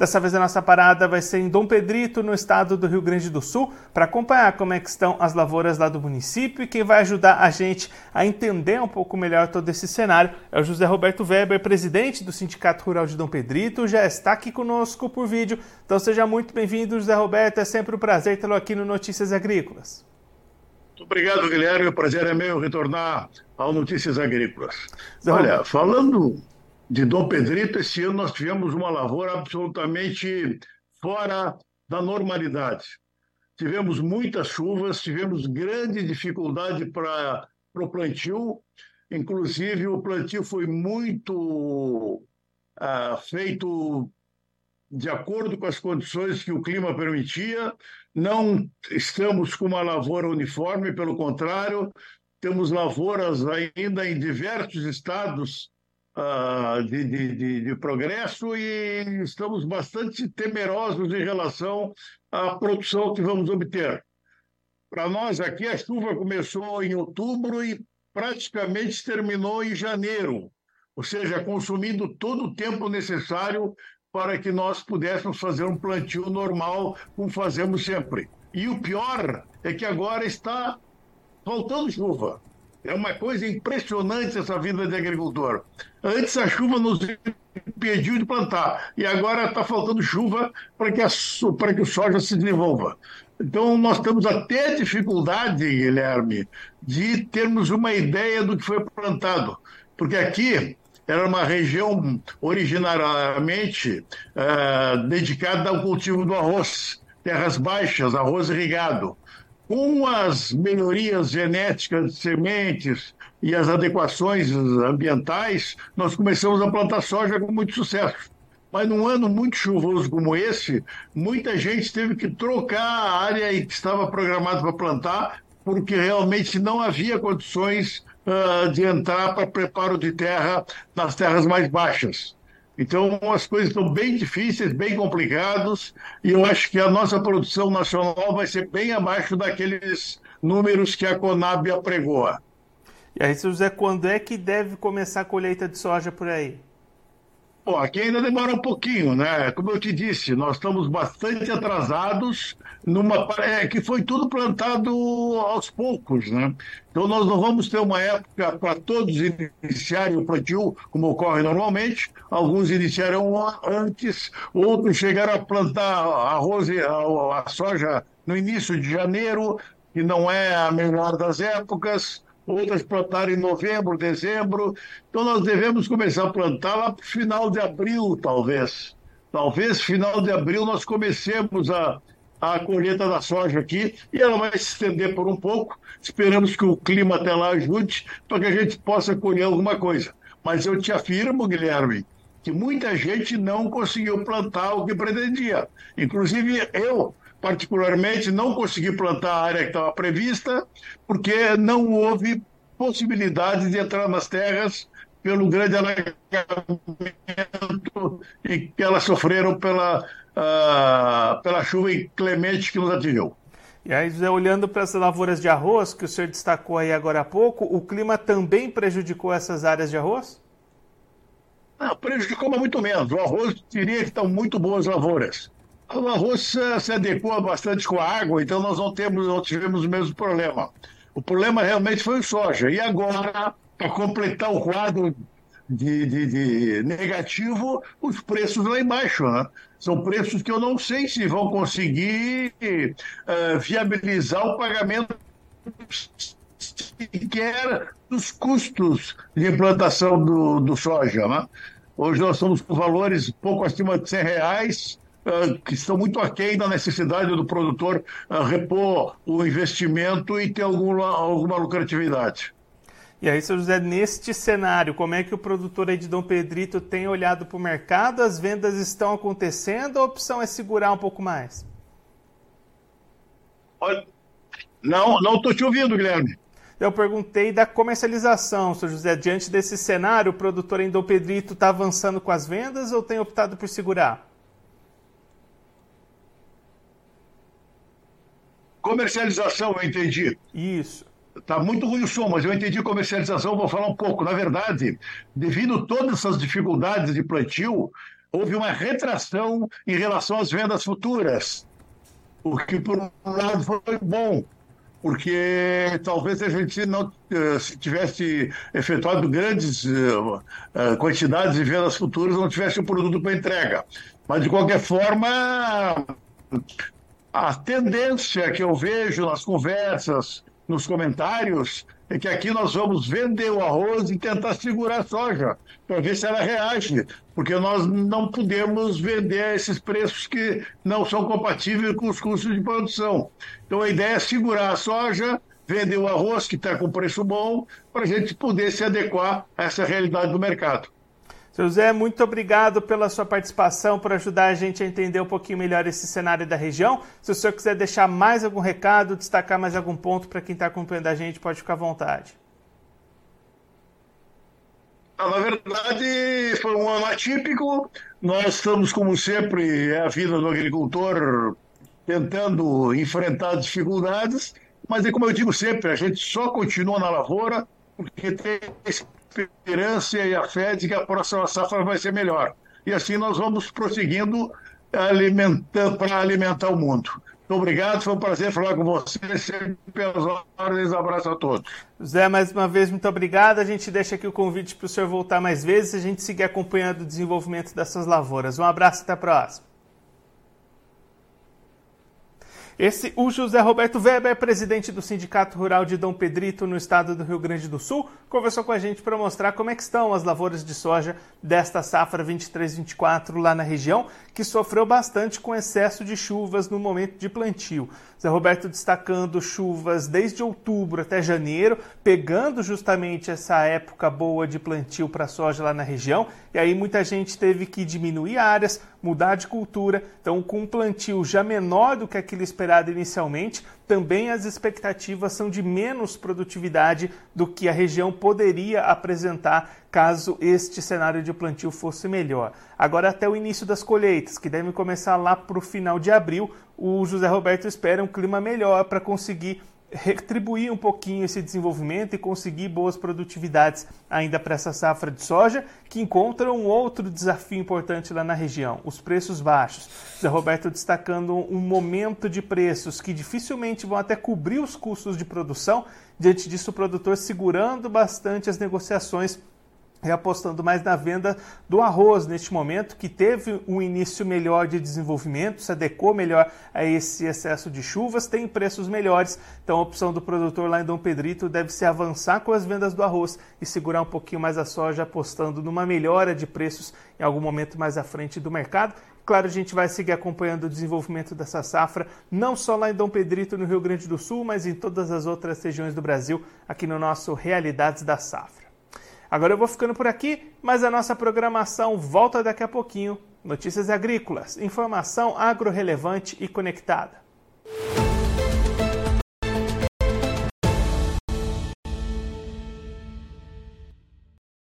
Dessa vez a nossa parada vai ser em Dom Pedrito, no estado do Rio Grande do Sul, para acompanhar como é que estão as lavouras lá do município e quem vai ajudar a gente a entender um pouco melhor todo esse cenário é o José Roberto Weber, presidente do Sindicato Rural de Dom Pedrito, já está aqui conosco por vídeo. Então seja muito bem-vindo, José Roberto é sempre um prazer tê-lo aqui no Notícias Agrícolas. Muito obrigado, Guilherme. O prazer é meu retornar ao Notícias Agrícolas. Olha, falando de Dom Pedrito, esse ano nós tivemos uma lavoura absolutamente fora da normalidade. Tivemos muitas chuvas, tivemos grande dificuldade para o plantio, inclusive o plantio foi muito uh, feito de acordo com as condições que o clima permitia. Não estamos com uma lavoura uniforme, pelo contrário, temos lavouras ainda em diversos estados uh, de, de, de, de, progresso e estamos bastante temerosos em relação à produção que vamos obter. Para nós aqui, a chuva começou em outubro e praticamente terminou em janeiro, ou seja, consumindo todo o tempo necessário para que nós pudéssemos fazer um plantio normal, como fazemos sempre. E o pior é que agora está faltando chuva. É uma coisa impressionante essa vida de agricultor. Antes a chuva nos impediu de plantar e agora está faltando chuva para que, que o soja se desenvolva. Então nós temos até dificuldade, Guilherme, de termos uma ideia do que foi plantado. Porque aqui era uma região originariamente uh, dedicada ao cultivo do arroz, terras baixas, arroz irrigado. Com as melhorias genéticas de sementes e as adequações ambientais, nós começamos a plantar soja com muito sucesso. Mas num ano muito chuvoso como esse, muita gente teve que trocar a área que estava programada para plantar, porque realmente não havia condições uh, de entrar para preparo de terra nas terras mais baixas. Então, as coisas estão bem difíceis, bem complicadas, e eu acho que a nossa produção nacional vai ser bem abaixo daqueles números que a Conab apregoa. E aí, José, quando é que deve começar a colheita de soja por aí? Bom, aqui ainda demora um pouquinho, né? Como eu te disse, nós estamos bastante atrasados numa é, que foi tudo plantado aos poucos, né? Então nós não vamos ter uma época para todos iniciarem o plantio como ocorre normalmente. Alguns iniciarão antes, outros chegaram a plantar arroz e a, a soja no início de janeiro, que não é a melhor das épocas outras plantaram em novembro, dezembro. Então nós devemos começar a plantar lá para o final de abril, talvez. Talvez final de abril nós comecemos a, a colheita da soja aqui e ela vai se estender por um pouco. Esperamos que o clima até lá ajude para que a gente possa colher alguma coisa. Mas eu te afirmo, Guilherme, que muita gente não conseguiu plantar o que pretendia. Inclusive eu, particularmente, não consegui plantar a área que estava prevista, porque não houve possibilidade de entrar nas terras pelo grande alagamento que elas sofreram pela, uh, pela chuva inclemente que nos atingiu. E aí, José, olhando para as lavouras de arroz, que o senhor destacou aí agora há pouco, o clima também prejudicou essas áreas de arroz? Não, prejudicou, mas muito menos. O arroz diria que estão muito boas lavouras. O arroz se adequa bastante com a água, então nós não temos, não tivemos o mesmo problema. O problema realmente foi o soja. E agora, para completar o quadro de, de, de, negativo, os preços lá embaixo. Né? São preços que eu não sei se vão conseguir uh, viabilizar o pagamento sequer dos custos de implantação do, do soja. Né? Hoje nós estamos com valores pouco acima de 100 reais que estão muito aquém da necessidade do produtor uh, repor o investimento e ter alguma, alguma lucratividade. E aí, seu José, neste cenário, como é que o produtor aí de Dom Pedrito tem olhado para o mercado? As vendas estão acontecendo ou a opção é segurar um pouco mais? Olha, não, não estou te ouvindo, Guilherme. Eu perguntei da comercialização, seu José. Diante desse cenário, o produtor em Dom Pedrito está avançando com as vendas ou tem optado por segurar? Comercialização, eu entendi. Isso. Está muito ruim o som, mas eu entendi comercialização, vou falar um pouco. Na verdade, devido a todas essas dificuldades de plantio, houve uma retração em relação às vendas futuras, o que, por um lado, foi bom, porque talvez a gente não eh, se tivesse efetuado grandes uh, uh, quantidades de vendas futuras, não tivesse o um produto para entrega. Mas, de qualquer forma, a tendência que eu vejo nas conversas, nos comentários, é que aqui nós vamos vender o arroz e tentar segurar a soja, para ver se ela reage, porque nós não podemos vender esses preços que não são compatíveis com os custos de produção. Então a ideia é segurar a soja, vender o arroz, que está com preço bom, para a gente poder se adequar a essa realidade do mercado. Seu Zé, muito obrigado pela sua participação, por ajudar a gente a entender um pouquinho melhor esse cenário da região. Se o senhor quiser deixar mais algum recado, destacar mais algum ponto para quem está acompanhando a gente, pode ficar à vontade. Ah, na verdade, foi um ano atípico. Nós estamos, como sempre, é a vida do agricultor tentando enfrentar dificuldades, mas é como eu digo sempre, a gente só continua na lavoura porque tem esperança e a fé de que a próxima safra vai ser melhor. E assim nós vamos prosseguindo alimentando, para alimentar o mundo. Muito obrigado, foi um prazer falar com você, sempre às ordens, abraço a todos. Zé, mais uma vez, muito obrigado. A gente deixa aqui o convite para o senhor voltar mais vezes e a gente seguir acompanhando o desenvolvimento dessas lavouras. Um abraço e até a próxima. Esse, o José Roberto Weber, presidente do Sindicato Rural de Dom Pedrito, no estado do Rio Grande do Sul, conversou com a gente para mostrar como é que estão as lavouras de soja desta safra 23-24 lá na região, que sofreu bastante com excesso de chuvas no momento de plantio. Zé Roberto destacando chuvas desde outubro até janeiro, pegando justamente essa época boa de plantio para soja lá na região, e aí muita gente teve que diminuir áreas, mudar de cultura. Então, com um plantio já menor do que aquele esperado inicialmente, também as expectativas são de menos produtividade do que a região poderia apresentar caso este cenário de plantio fosse melhor. Agora, até o início das colheitas, que devem começar lá para o final de abril, o José Roberto espera um clima melhor para conseguir retribuir um pouquinho esse desenvolvimento e conseguir boas produtividades ainda para essa safra de soja, que encontra um outro desafio importante lá na região, os preços baixos. Zé Roberto destacando um momento de preços que dificilmente vão até cobrir os custos de produção, diante disso o produtor segurando bastante as negociações e apostando mais na venda do arroz neste momento, que teve um início melhor de desenvolvimento, se adequou melhor a esse excesso de chuvas, tem preços melhores. Então a opção do produtor lá em Dom Pedrito deve ser avançar com as vendas do arroz e segurar um pouquinho mais a soja, apostando numa melhora de preços em algum momento mais à frente do mercado. Claro, a gente vai seguir acompanhando o desenvolvimento dessa safra, não só lá em Dom Pedrito, no Rio Grande do Sul, mas em todas as outras regiões do Brasil, aqui no nosso Realidades da Safra. Agora eu vou ficando por aqui, mas a nossa programação volta daqui a pouquinho. Notícias agrícolas, informação agro relevante e conectada.